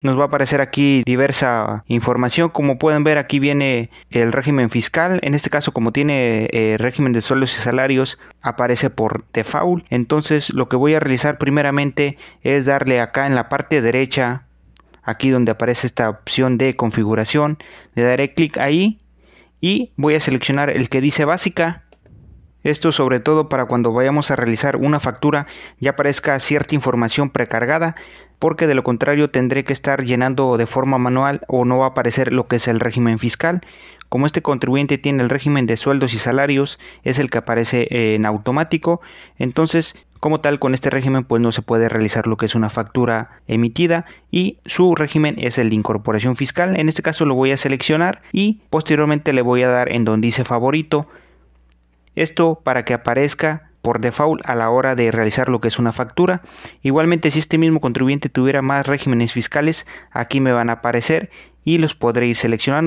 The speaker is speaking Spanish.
nos va a aparecer aquí diversa información. Como pueden ver, aquí viene el régimen fiscal. En este caso, como tiene eh, régimen de sueldos y salarios, aparece por default. Entonces, lo que voy a realizar primeramente es darle acá en la parte derecha, aquí donde aparece esta opción de configuración, le daré clic ahí y voy a seleccionar el que dice básica. Esto sobre todo para cuando vayamos a realizar una factura ya aparezca cierta información precargada porque de lo contrario tendré que estar llenando de forma manual o no va a aparecer lo que es el régimen fiscal. Como este contribuyente tiene el régimen de sueldos y salarios, es el que aparece en automático, entonces como tal con este régimen pues no se puede realizar lo que es una factura emitida y su régimen es el de incorporación fiscal. En este caso lo voy a seleccionar y posteriormente le voy a dar en donde dice favorito. Esto para que aparezca por default a la hora de realizar lo que es una factura. Igualmente si este mismo contribuyente tuviera más regímenes fiscales, aquí me van a aparecer y los podré ir seleccionando.